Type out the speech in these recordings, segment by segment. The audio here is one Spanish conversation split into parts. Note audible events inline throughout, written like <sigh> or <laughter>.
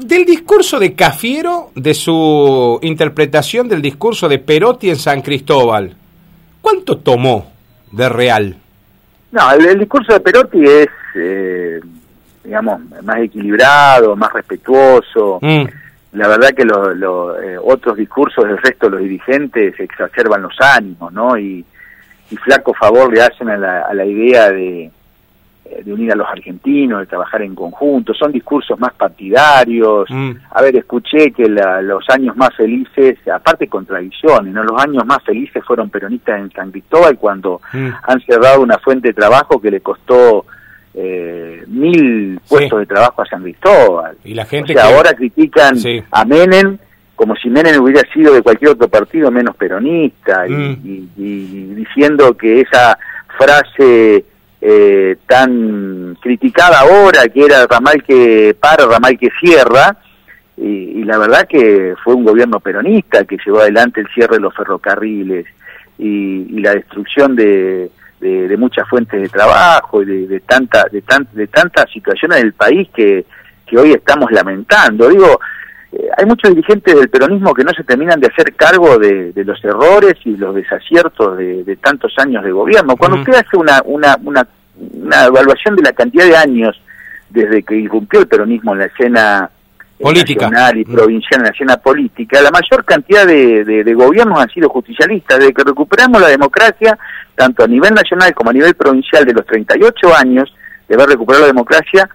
Del discurso de Cafiero, de su interpretación del discurso de Perotti en San Cristóbal, ¿cuánto tomó de real? No, el, discurso de Perotti es, eh, digamos, más equilibrado, más respetuoso. Mm. La verdad que los eh, otros discursos del resto de los dirigentes exacerban los ánimos, ¿no? Y, flaco favor le hacen a la idea de, de unir a los argentinos, de trabajar en conjunto, son discursos más partidarios. Mm. A ver, escuché que los años más felices, aparte contradicciones, ¿no? los años más felices fueron peronistas en San Cristóbal cuando mm. han cerrado una fuente de trabajo que le costó eh, mil puestos de trabajo a San Cristóbal. Y la gente que... ahora critican a Menem como si Menem hubiera sido de cualquier otro partido menos peronista y mm. diciendo que esa frase eh, tan criticada ahora, que era ramal que para, ramal que cierra, y, la verdad que fue un gobierno peronista que llevó adelante el cierre de los ferrocarriles y, la destrucción de, de, muchas fuentes de trabajo y de, tanta, de, tan, de tantas situaciones del país que, que hoy estamos lamentando. Digo, eh, hay muchos dirigentes del peronismo que no se terminan de hacer cargo de, los errores y los desaciertos de, tantos años de gobierno. Cuando usted hace una, una, una, una, evaluación de la cantidad de años desde que irrumpió el peronismo en la escena política. nacional y provincial, en la escena política, la mayor cantidad de, de gobiernos han sido justicialistas. Desde que recuperamos la democracia, tanto a nivel nacional como a nivel provincial, de los 38 años de haber recuperado la democracia,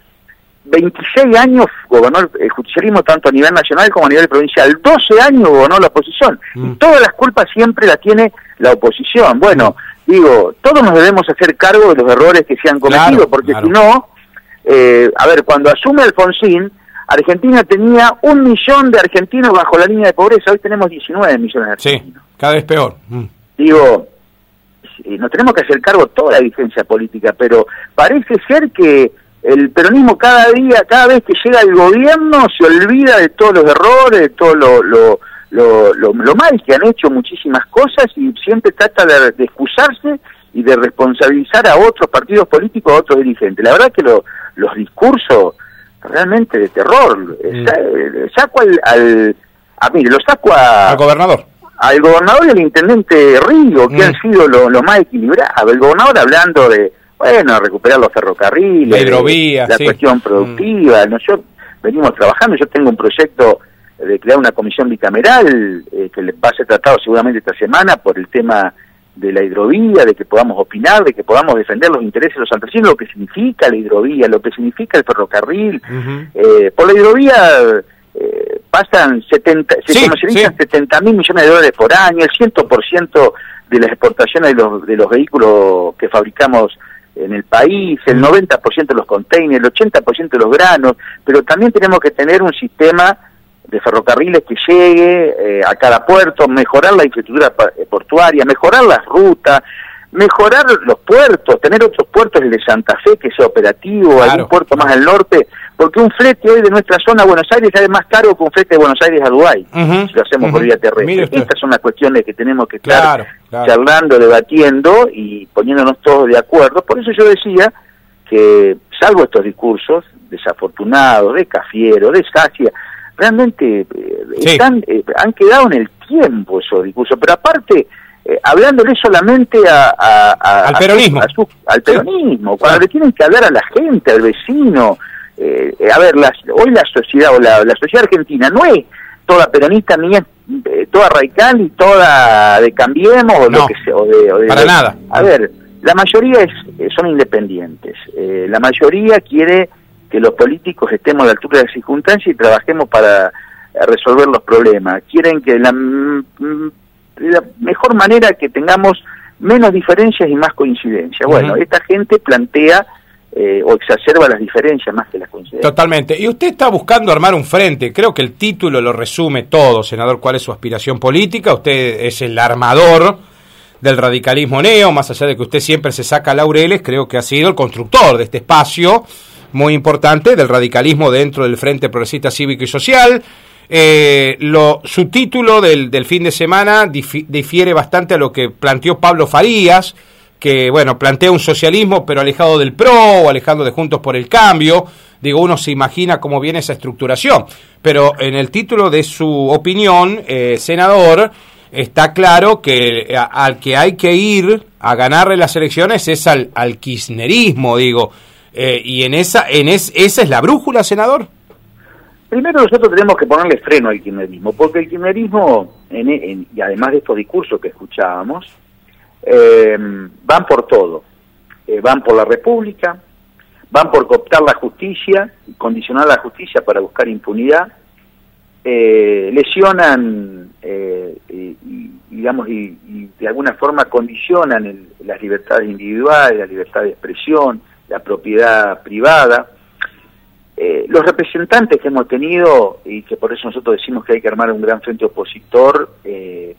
26 años gobernó el justicialismo tanto a nivel nacional como a nivel provincial, 12 años gobernó la oposición, y mm. todas las culpas siempre las tiene la oposición. Bueno, digo, todos nos debemos hacer cargo de los errores que se han cometido, porque si no, eh, a ver, cuando asume Alfonsín, Argentina tenía un millón de argentinos bajo la línea de pobreza, hoy tenemos 19 millones de argentinos. Sí, cada vez peor. Mm. Digo, nos tenemos que hacer cargo toda la vigencia política, pero parece ser que el peronismo cada día, cada vez que llega al gobierno, se olvida de todos los errores, de todo lo, lo, lo, lo, mal que han hecho muchísimas cosas y siempre trata de, excusarse y de responsabilizar a otros partidos políticos, a otros dirigentes. La verdad que los discursos realmente de terror. Mm. Eh, saco al, al a, mire, lo saco a, al gobernador. Al gobernador y al intendente Río, que mm. han sido lo, lo más equilibrado. El gobernador hablando de bueno, recuperar los ferrocarriles, la hidrovía, la cuestión productiva. Nosotros venimos trabajando, yo tengo un proyecto de crear una comisión bicameral eh, que va a ser tratado seguramente esta semana por el tema de la hidrovía, de que podamos opinar, de que podamos defender los intereses de los santafesinos, lo que significa la hidrovía, lo que significa el ferrocarril. eh, por la hidrovía eh, pasan 70, se sí, 70 mil millones de dólares por año, el 100% de las exportaciones de los, de los vehículos que fabricamos en el país, el 90% de los containers, el 80% de los granos, pero también tenemos que tener un sistema de ferrocarriles que llegue eh, a cada puerto, mejorar la infraestructura eh, portuaria, mejorar las rutas, mejorar los puertos, tener otros puertos, el de Santa Fe que sea operativo, algún puerto más al norte, porque un flete hoy de nuestra zona a Buenos Aires sale más caro que un flete de Buenos Aires a Dubái, si lo hacemos por vía terrestre. Estas son las cuestiones que tenemos que estar charlando, debatiendo y poniéndonos todos de acuerdo. Por eso yo decía que, salvo estos discursos desafortunados, de Cafiero, de Sacia, realmente eh, están, eh, han quedado en el tiempo esos discursos, pero aparte eh, hablándole solamente a, al peronismo, al peronismo, cuando le tienen que hablar a la gente, al vecino. Eh, a ver, hoy la sociedad o la, sociedad argentina no es toda peronista ni es eh, toda radical y toda de cambiemos o lo que sea. O de, para nada. A ver, la mayoría es, son independientes. la mayoría quiere que los políticos estemos a la altura de las circunstancias y trabajemos para resolver los problemas. Quieren que la la mejor manera que tengamos menos diferencias y más coincidencias. Bueno, esta gente plantea eh, o exacerba las diferencias más que las coincidencias. Totalmente. Y usted está buscando armar un frente. Creo que el título lo resume todo, senador, cuál es su aspiración política. Usted es el armador del radicalismo neo, más allá de que usted siempre se saca laureles, creo que ha sido el constructor de este espacio muy importante del radicalismo dentro del Frente Progresista Cívico y Social. Eh, lo, su título del, del fin de semana difiere bastante a lo que planteó Pablo Farías, que, bueno, plantea un socialismo, pero alejado del PRO o alejado de Juntos por el Cambio. Digo, uno se imagina cómo viene esa estructuración. Pero en el título de su opinión, eh, senador, está claro que al que hay que ir a ganarle las elecciones es al, al kirchnerismo, digo. Eh, y en esa, en es, esa es la brújula, senador. Primero nosotros tenemos que ponerle freno al kirchnerismo, porque el kirchnerismo, y además de estos discursos que escuchábamos, eh, van por todo. Eh, van por la República, van por cooptar la justicia, condicionar la justicia para buscar impunidad, eh, lesionan, y, digamos, y, de alguna forma condicionan las libertades individuales, la libertad de expresión, la propiedad privada. los representantes que hemos tenido, y que por eso nosotros decimos que hay que armar un gran frente opositor,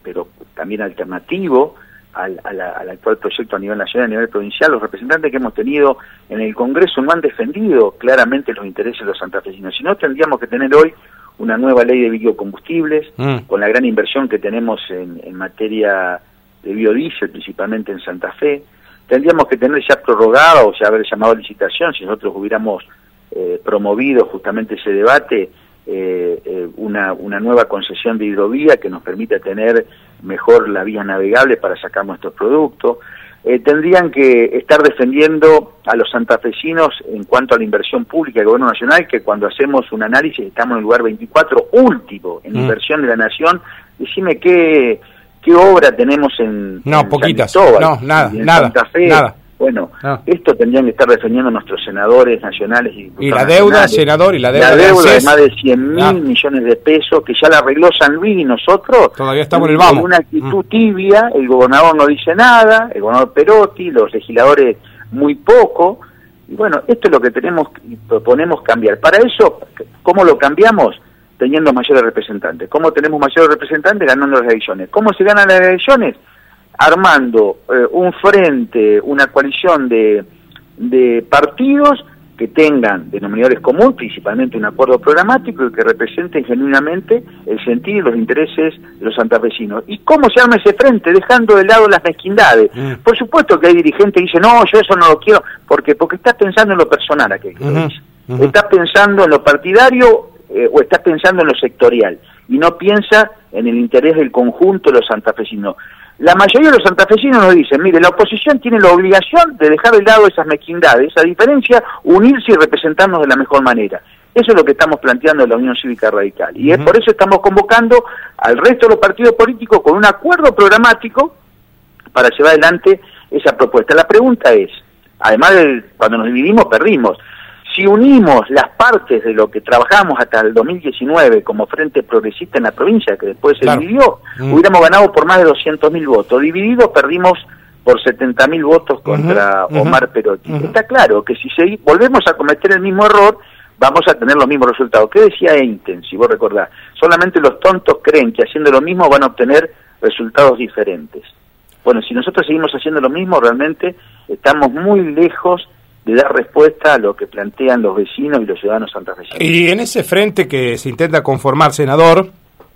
pero también alternativo, al, actual proyecto a nivel nacional, a nivel provincial, los representantes que hemos tenido en el Congreso no han defendido claramente los intereses de los santafesinos. Si no, tendríamos que tener hoy una nueva ley de biocombustibles, mm. con la gran inversión que tenemos en, materia de biodiesel, principalmente en Santa Fe. Tendríamos que tener ya prorrogado, o sea, haber llamado a licitación, si nosotros hubiéramos eh, promovido justamente ese debate, eh, eh, una, una nueva concesión de hidrovía que nos permita tener mejor la vía navegable para sacar nuestros productos. Eh, tendrían que estar defendiendo a los santafesinos en cuanto a la inversión pública del gobierno nacional, que cuando hacemos un análisis estamos en el lugar 24, último en mm. inversión de la nación. Decime qué, qué obra tenemos en... No, poquitas. no, nada, nada, nada. Bueno, esto tendrían que estar defendiendo nuestros senadores nacionales y Y la deuda, senador, y la deuda. La deuda de, más de 100 mil ah. millones de pesos que ya la arregló San Luis y nosotros. Todavía estamos en el vamos. una actitud mm. tibia, el gobernador no dice nada, el gobernador Perotti, los legisladores muy poco. Y bueno, esto es lo que tenemos y proponemos cambiar. Para eso, ¿cómo lo cambiamos? Teniendo mayores representantes. ¿Cómo tenemos mayores representantes? Ganando las elecciones. ¿Cómo se ganan las elecciones? armando eh, un frente, una coalición de, de partidos que tengan denominadores comunes, principalmente un acuerdo programático y que representen genuinamente el sentido y los intereses de los santafesinos. ¿Y cómo se arma ese frente? Dejando de lado las mezquindades. Mm. Por supuesto que hay dirigentes que dicen, no, yo eso no lo quiero, porque porque estás pensando en lo personal aquel que dice. Estás pensando en lo partidario eh, o estás pensando en lo sectorial y no piensa en el interés del conjunto de los santafesinos. La mayoría de los santafesinos nos dicen, mire, la oposición tiene la obligación de dejar de lado esas mezquindades, esa diferencia, unirse y representarnos de la mejor manera. Eso es lo que estamos planteando en la Unión Cívica Radical. Y es por eso estamos convocando al resto de los partidos políticos con un acuerdo programático para llevar adelante esa propuesta. La pregunta es, además de cuando nos dividimos, perdimos si unimos las partes de lo que trabajamos hasta el 2019 como Frente Progresista en la provincia, que después se dividió, mm. hubiéramos ganado por más de 200.000 votos. Divididos perdimos por 70.000 votos contra Omar Perotti. Está claro que si volvemos a cometer el mismo error, vamos a tener los mismos resultados. ¿Qué decía Einstein, si vos recordás? Solamente los tontos creen que haciendo lo mismo van a obtener resultados diferentes. Bueno, si nosotros seguimos haciendo lo mismo, realmente estamos muy lejos de dar respuesta a lo que plantean los vecinos y los ciudadanos santafesinos. Y en ese frente que se intenta conformar, senador,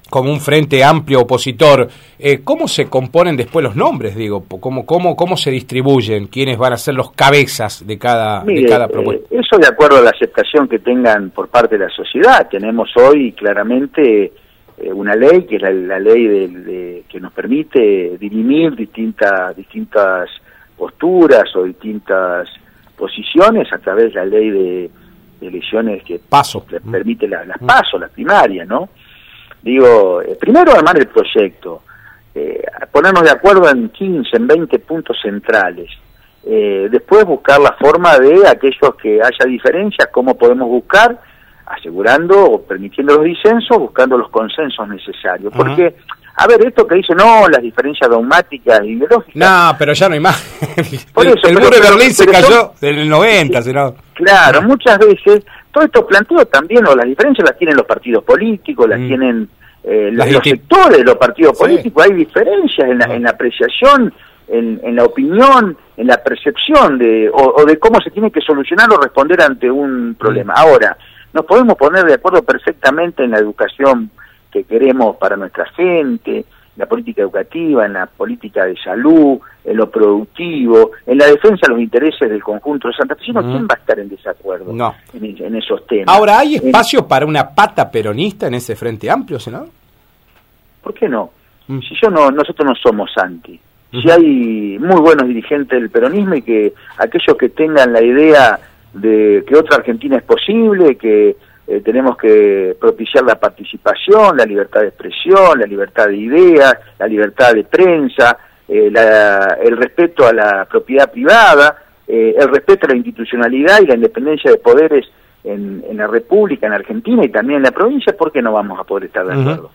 como un frente amplio opositor, eh, ¿cómo se componen después los nombres, digo? ¿Cómo, cómo, ¿Cómo se distribuyen? ¿Quiénes van a ser los cabezas de cada, de cada propuesta? Eh, eso de acuerdo a la aceptación que tengan por parte de la sociedad. Tenemos hoy claramente eh, una ley, que es la, ley de, que nos permite dirimir distintas, distintas posturas o distintas posiciones a través de la ley de, elecciones que paso. permite las mm. pasos, las primarias, ¿no? Digo, eh, primero armar el proyecto, eh, ponernos de acuerdo en 15, en 20 puntos centrales, eh, después buscar la forma de aquellos que haya diferencias, cómo podemos buscar, asegurando o permitiendo los disensos, buscando los consensos necesarios, porque a ver, esto que dice, no, las diferencias dogmáticas y ideológicas. No, pero ya no hay más. <laughs> el, muro de Berlín se cayó en el 90, ¿no? Claro, muchas veces, todos estos planteos también, o las diferencias las tienen los partidos políticos, las mm. tienen eh, los, sectores de los partidos políticos, hay diferencias en la, en la apreciación, en, en, la opinión, en la percepción de, o, de cómo se tiene que solucionar o responder ante un problema. Mm. Ahora, nos podemos poner de acuerdo perfectamente en la educación que queremos para nuestra gente la política educativa, en la política de salud, en lo productivo, en la defensa de los intereses del conjunto de Santa Fe. ¿quién va a estar en desacuerdo no. en, esos temas? Ahora, ¿hay espacio para una pata peronista en ese frente amplio, senador? ¿Por qué no? Mm. Si yo no, nosotros no somos anti. Si hay muy buenos dirigentes del peronismo y que aquellos que tengan la idea de que otra Argentina es posible, que eh, tenemos que propiciar la participación, la libertad de expresión, la libertad de ideas, la libertad de prensa, eh, el respeto a la propiedad privada, eh, el respeto a la institucionalidad y la independencia de poderes en, la República, en Argentina y también en la provincia, ¿por qué no vamos a poder estar de acuerdo?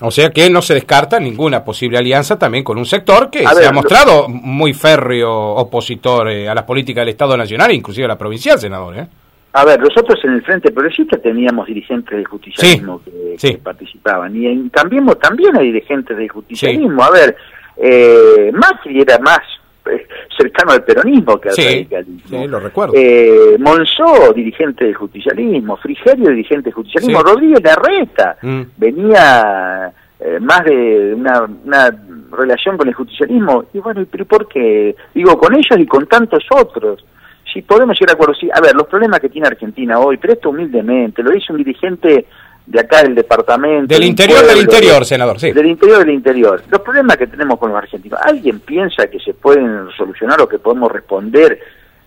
O sea que no se descarta ninguna posible alianza también con un sector que se ha mostrado muy férreo opositor a las políticas del Estado Nacional, inclusive a la provincial, senador. ¿eh? A ver, nosotros en el Frente Progresista teníamos dirigentes del justicialismo que, participaban y en Cambiemos también hay dirigentes del justicialismo. A ver, eh, Macri era más eh, cercano al peronismo que al radicalismo. Sí, lo recuerdo. Eh, Monzó, dirigente del justicialismo, Frigerio, dirigente del justicialismo, Rodríguez Larreta, mm. venía eh, más de una, una relación con el justicialismo. Y bueno, ¿pero por qué? Digo, con ellos y con tantos otros si podemos llegar a acuerdo, sí, a ver, los problemas que tiene Argentina hoy, pero esto humildemente, lo dice un dirigente de acá del departamento. Del interior del interior, senador, sí. Del interior del interior. Los problemas que tenemos con los argentinos, ¿alguien piensa que se pueden solucionar o que podemos responder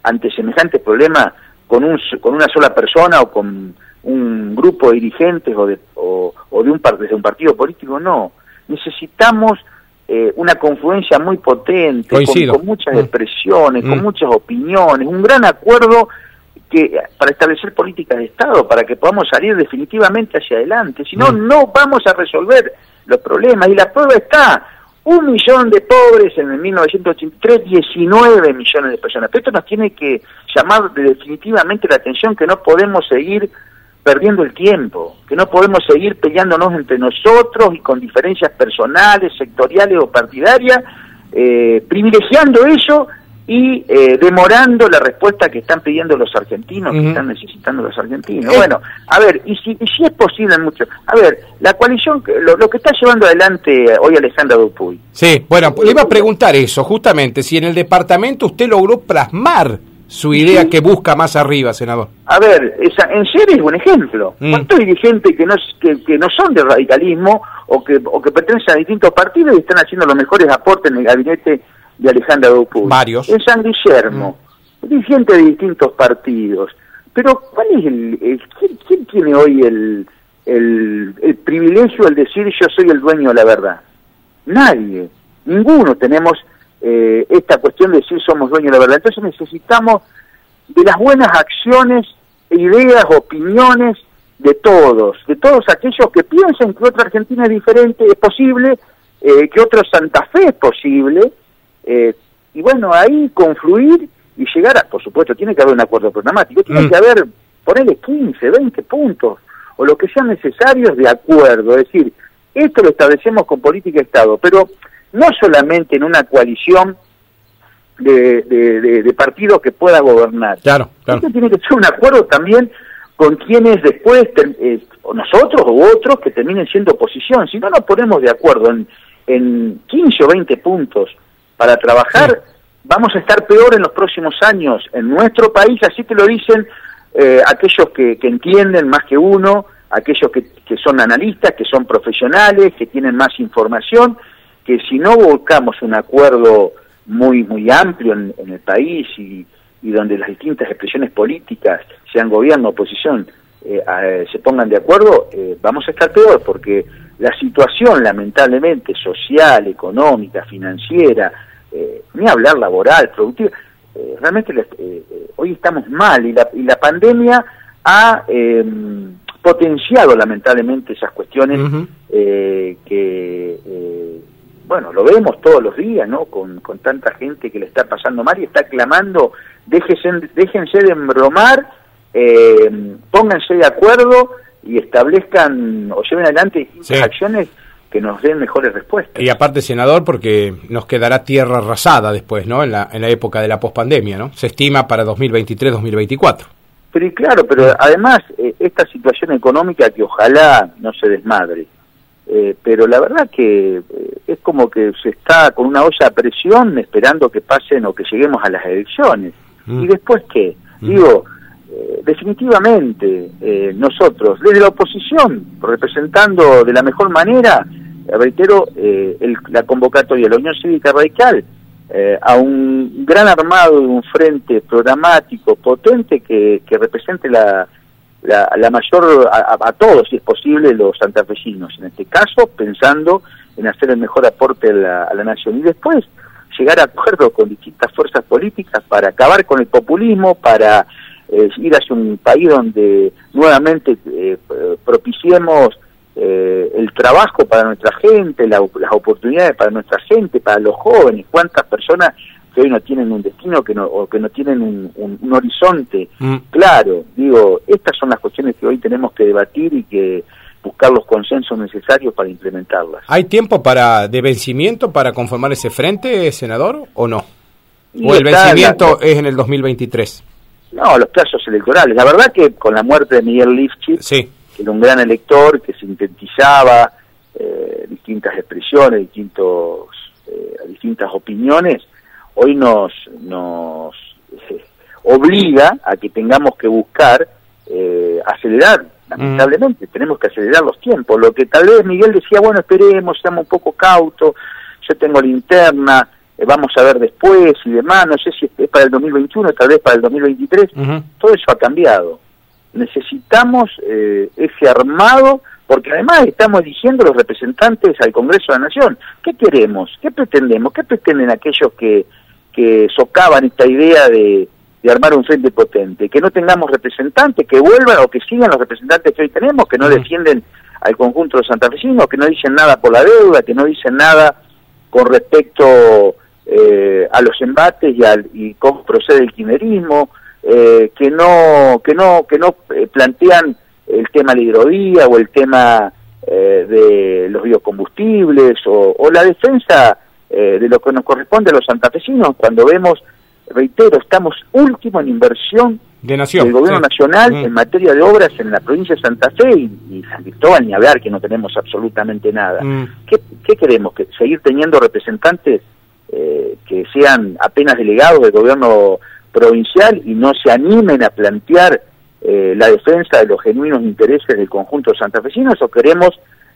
ante semejantes problemas con, un, con una sola persona o con un grupo de dirigentes o de, o, de un, desde un partido político? No. Necesitamos eh, una confluencia muy potente, con, muchas mm. expresiones, con mm. muchas opiniones, un gran acuerdo que para establecer políticas de Estado, para que podamos salir definitivamente hacia adelante. Si no, mm. no vamos a resolver los problemas. Y la prueba está, un millón de pobres en el 1983, 19 millones de personas. Pero esto nos tiene que llamar definitivamente la atención que no podemos seguir perdiendo el tiempo, que no podemos seguir peleándonos entre nosotros y con diferencias personales, sectoriales o partidarias, eh, privilegiando eso y eh, demorando la respuesta que están pidiendo los argentinos, que están necesitando los argentinos. Eh. Bueno, a ver, y si, si es posible mucho. A ver, la coalición, lo, lo que está llevando adelante hoy Alejandra Dupuy. Sí, bueno, le iba a preguntar eso, justamente, si en el departamento usted logró plasmar su idea que busca más arriba, senador? A ver, esa, en serio es un ejemplo. Mm. ¿Cuántos dirigentes que no, que, no son de radicalismo o que, o que pertenecen a distintos partidos y están haciendo los mejores aportes en el gabinete de Alejandra Dupuy? Varios. En San Guillermo, mm. dirigente de distintos partidos. Pero, ¿cuál es el, ¿quién, tiene hoy el, el, el privilegio de decir yo soy el dueño de la verdad? Nadie. Ninguno tenemos eh, esta cuestión de decir somos dueños de la verdad. Entonces necesitamos de las buenas acciones, ideas, opiniones de todos, de todos aquellos que piensen que otra Argentina es diferente, es posible, eh, que otro Santa Fe es posible, eh, y bueno, ahí confluir y llegar a, por supuesto, tiene que haber un acuerdo programático, tiene mm. que haber, ponerle 15, 20 puntos, o lo que sean necesarios de acuerdo, es decir, esto lo establecemos con política de Estado, pero no solamente en una coalición de, de, partidos que pueda gobernar. Claro, claro. Esto tiene que ser un acuerdo también con quienes después, eh, nosotros u otros, que terminen siendo oposición. Si no nos ponemos de acuerdo en, en 15 o 20 puntos para trabajar, vamos a estar peor en los próximos años en nuestro país, así te lo dicen eh, aquellos que, que entienden más que uno, aquellos que, que son analistas, que son profesionales, que tienen más información, que si no buscamos un acuerdo muy muy amplio en, el país y, donde las distintas expresiones políticas, sean gobierno, oposición, eh, se pongan de acuerdo, eh, vamos a estar peor porque la situación lamentablemente social, económica, financiera, eh, ni hablar laboral, productiva, realmente hoy estamos mal y la, y la pandemia ha em, potenciado lamentablemente esas cuestiones que bueno, lo vemos todos los días, ¿no? Con, con tanta gente que le está pasando mal y está clamando, déjense, déjense de embromar, eh, pónganse de acuerdo y establezcan o lleven adelante acciones que nos den mejores respuestas. Y aparte, senador, porque nos quedará tierra arrasada después, ¿no? En la, en la época de la pospandemia, ¿no? Se estima para 2023-2024. Pero claro, pero además, eh, esta situación económica que ojalá no se desmadre, eh, pero la verdad que es como que se está con una olla a presión esperando que pasen o que lleguemos a las elecciones. Mm. ¿Y después qué? Mm. Digo, definitivamente nosotros, desde la oposición, representando de la mejor manera, reitero, la convocatoria de la Unión Cívica Radical, eh, a un gran armado de un frente programático potente que, que represente la, la, mayor, a, todos, si es posible, los santafesinos, en este caso, pensando en hacer el mejor aporte a la, a la nación. Y después, llegar a acuerdo con distintas fuerzas políticas para acabar con el populismo, para eh, ir hacia un país donde nuevamente eh, propiciemos eh, el trabajo para nuestra gente, las oportunidades para nuestra gente, para los jóvenes, cuántas personas que hoy no tienen un destino que no, o que no tienen un, horizonte mm. claro. Digo, estas son las cuestiones que hoy tenemos que debatir y que buscar los consensos necesarios para implementarlas. ¿Hay tiempo para de vencimiento para conformar ese frente, senador, o no? ¿O el vencimiento es en el 2023? No, los plazos electorales. La verdad que con la muerte de Miguel Lifchitz, sí que era un gran elector, que sintetizaba eh, distintas expresiones, distintos, eh, distintas opiniones, hoy nos, nos eh, obliga a que tengamos que buscar acelerar, lamentablemente, tenemos que acelerar los tiempos. Lo que tal vez Miguel decía, bueno, esperemos, seamos un poco cautos, yo tengo linterna, vamos a ver después y demás, no sé si es para el 2021, tal vez para el 2023, todo eso ha cambiado necesitamos eh, ese armado, porque además estamos eligiendo los representantes al Congreso de la Nación. ¿Qué queremos? ¿Qué pretendemos? ¿Qué pretenden aquellos que, que socavan esta idea de, de armar un frente potente? Que no tengamos representantes, que vuelvan o que sigan los representantes que hoy tenemos, que no defienden al conjunto de los santafesinos, que no dicen nada por la deuda, que no dicen nada con respecto eh, a los embates y, al, y cómo procede el quimerismo, eh, que no que no que no eh, plantean el tema de la hidrovía o el tema eh, de los biocombustibles o, la defensa de lo que nos corresponde a los santafesinos. Cuando vemos reitero estamos último en inversión de nación, del gobierno nacional mm. en materia de obras en la provincia de Santa Fe y, San Cristóbal ni hablar que no tenemos absolutamente nada. Mm. ¿Qué, ¿Qué, queremos que seguir teniendo representantes que sean apenas delegados del gobierno provincial y no se animen a plantear eh, la defensa de los genuinos intereses del conjunto santafesinos o queremos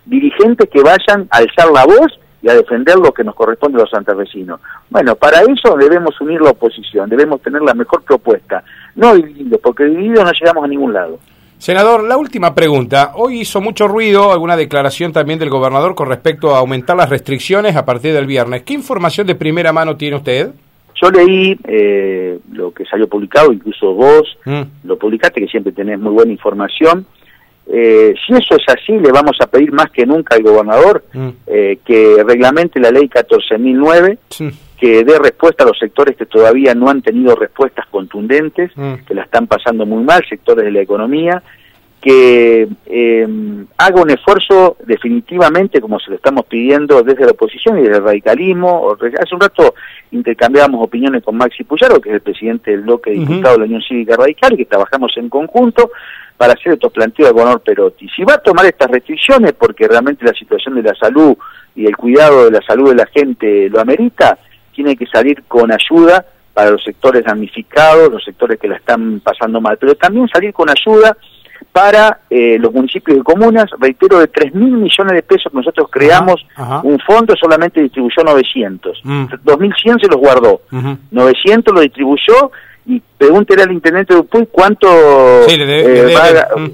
dirigentes que vayan a alzar la voz y a defender lo que nos corresponde a los santafesinos. Bueno, para eso debemos unir la oposición, debemos tener la mejor propuesta, no divididos, porque divididos no llegamos a ningún lado. Senador, la última pregunta. Hoy hizo mucho ruido alguna declaración también del gobernador con respecto a aumentar las restricciones a partir del viernes. ¿Qué información de primera mano tiene usted? Yo leí eh, lo que salió publicado, incluso vos mm. lo publicaste, que siempre tenés muy buena información. Eh, si eso es así, le vamos a pedir más que nunca al gobernador mm. eh, que reglamente la ley 14.009, que dé respuesta a los sectores que todavía no han tenido respuestas contundentes, mm. que la están pasando muy mal, sectores de la economía, que eh, haga un esfuerzo definitivamente, como se lo estamos pidiendo desde la oposición y desde el radicalismo. Hace un rato intercambiábamos opiniones con Maxi Puyaro, que es el presidente del bloque diputado de la Unión Cívica Radical, y que trabajamos en conjunto para hacer estos planteos de Honor Perotti. Si va a tomar estas restricciones porque realmente la situación de la salud y el cuidado de la salud de la gente lo amerita, tiene que salir con ayuda para los sectores damnificados, los sectores que la están pasando mal, pero también salir con ayuda para eh, los municipios y comunas, reitero, de 3 mil millones de pesos que nosotros creamos, un fondo solamente distribuyó 900. 2.100 mm. se los guardó, 900 lo distribuyó y pregúntele al intendente de Upuy cuánto, eh, va, mm.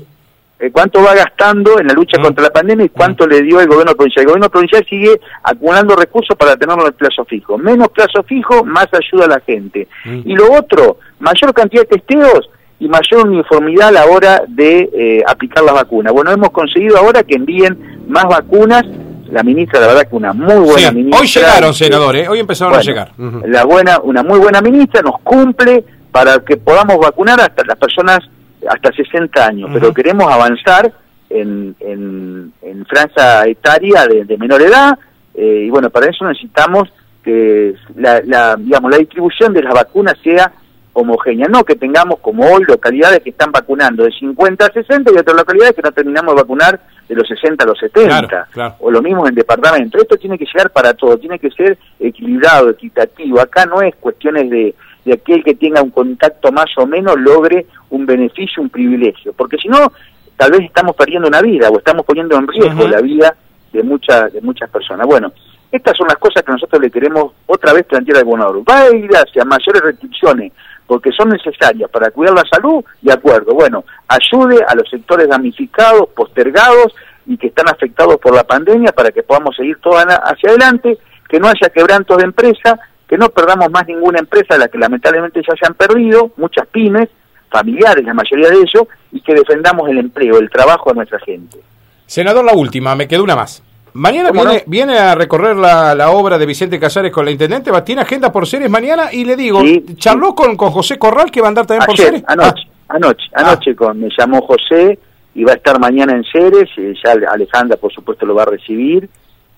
eh, cuánto va gastando en la lucha mm. contra la pandemia y cuánto le dio el gobierno provincial. El gobierno provincial sigue acumulando recursos para tenerlo en el plazo fijo. Menos plazo fijo, más ayuda a la gente. Y lo otro, mayor cantidad de testeos y mayor uniformidad a la hora de eh, aplicar las vacunas. Bueno, hemos conseguido ahora que envíen más vacunas. La ministra, la verdad que una muy buena ministra. Hoy llegaron, senadores, hoy empezaron a llegar. La buena, una muy buena ministra nos cumple para que podamos vacunar hasta las personas hasta 60 años, pero queremos avanzar en, en, en franja etaria de, menor edad eh, y bueno, para eso necesitamos que la, la, digamos, la distribución de las vacunas sea homogénea, no que tengamos como hoy localidades que están vacunando de 50 a 60 y otras localidades que no terminamos de vacunar de los 60 a los 70, o lo mismo en departamento. Esto tiene que llegar para todo, tiene que ser equilibrado, equitativo. Acá no es cuestiones de, de aquel que tenga un contacto más o menos logre un beneficio, un privilegio, porque si no, tal vez estamos perdiendo una vida o estamos poniendo en riesgo la vida de, muchas de muchas personas. Bueno, estas son las cosas que nosotros le queremos otra vez plantear al gobernador. Va a ir hacia mayores restricciones porque son necesarias para cuidar la salud, de acuerdo. Bueno, ayude a los sectores damnificados, postergados y que están afectados por la pandemia para que podamos seguir toda hacia adelante, que no haya quebrantos de empresa, que no perdamos más ninguna empresa, la que lamentablemente ya se han perdido, muchas pymes, familiares, la mayoría de ellos, y que defendamos el empleo, el trabajo de nuestra gente. Senador, la última, me quedó una más. Mañana viene, viene, a recorrer la, la, obra de Vicente Casares con la intendente, tiene agenda por series mañana y le digo, charló con, con José Corral que va a andar también por series. Anoche, ah. anoche, ah. anoche con, me llamó José y va a estar mañana en series, ya Alejandra por supuesto lo va a recibir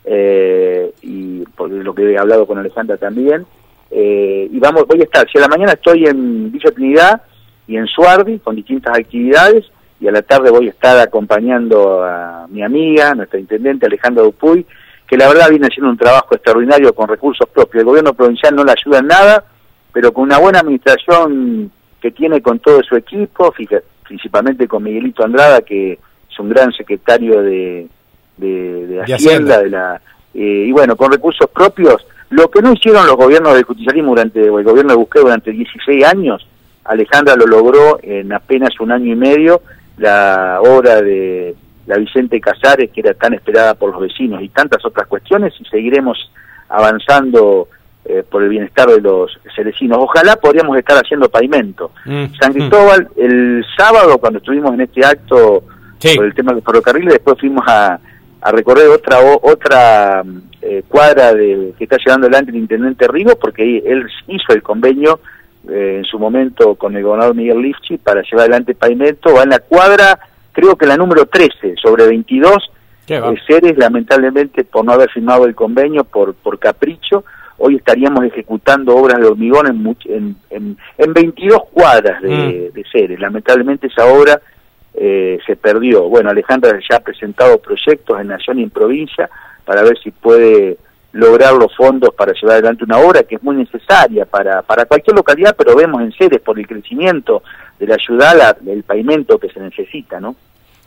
eh, y por lo que he hablado con Alejandra también. Eh, y vamos, voy a estar, si a la mañana estoy en Villa Trinidad y en Suardi con distintas actividades y a la tarde voy a estar acompañando a mi amiga, nuestra intendente Alejandra Dupuy, que la verdad viene haciendo un trabajo extraordinario con recursos propios. El gobierno provincial no le ayuda en nada, pero con una buena administración que tiene con todo su equipo, principalmente con Miguelito Andrada, que es un gran secretario de, de, Hacienda, de la eh, y bueno, con recursos propios, lo que no hicieron los gobiernos del justicialismo durante, o el gobierno de Busquets durante 16 años, Alejandra lo logró en apenas un año y medio, la obra de la Vicente Casares, que era tan esperada por los vecinos, y tantas otras cuestiones, y seguiremos avanzando eh, por el bienestar de los cerecinos. Ojalá podríamos estar haciendo pavimento. Mm, San mm. Cristóbal, el sábado, cuando estuvimos en este acto por el tema del ferrocarril, después fuimos a, a recorrer otra otra eh, cuadra de, que está llevando adelante el intendente Rigo, porque él hizo el convenio eh, en su momento con el gobernador Miguel Lifchi para llevar adelante pavimento, va en la cuadra, creo que la número 13, sobre 22 eh, seres, lamentablemente por no haber firmado el convenio, por, por capricho, hoy estaríamos ejecutando obras de hormigón en, en, en, 22 cuadras de, mm. de seres. Lamentablemente esa obra eh, se perdió. Bueno, Alejandra ya ha presentado proyectos en Nación y en provincia para ver si puede lograr los fondos para llevar adelante una obra que es muy necesaria para, para cualquier localidad, pero vemos en seres por el crecimiento de la ayuda del pavimento que se necesita, ¿no?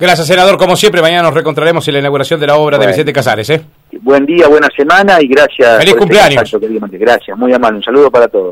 Gracias, senador. Como siempre, mañana nos reencontraremos en la inauguración de la obra de Vicente Casares. ¿eh? Buen día, buena semana y gracias. Feliz cumpleaños. Gracias, muy amable. Un saludo para todos.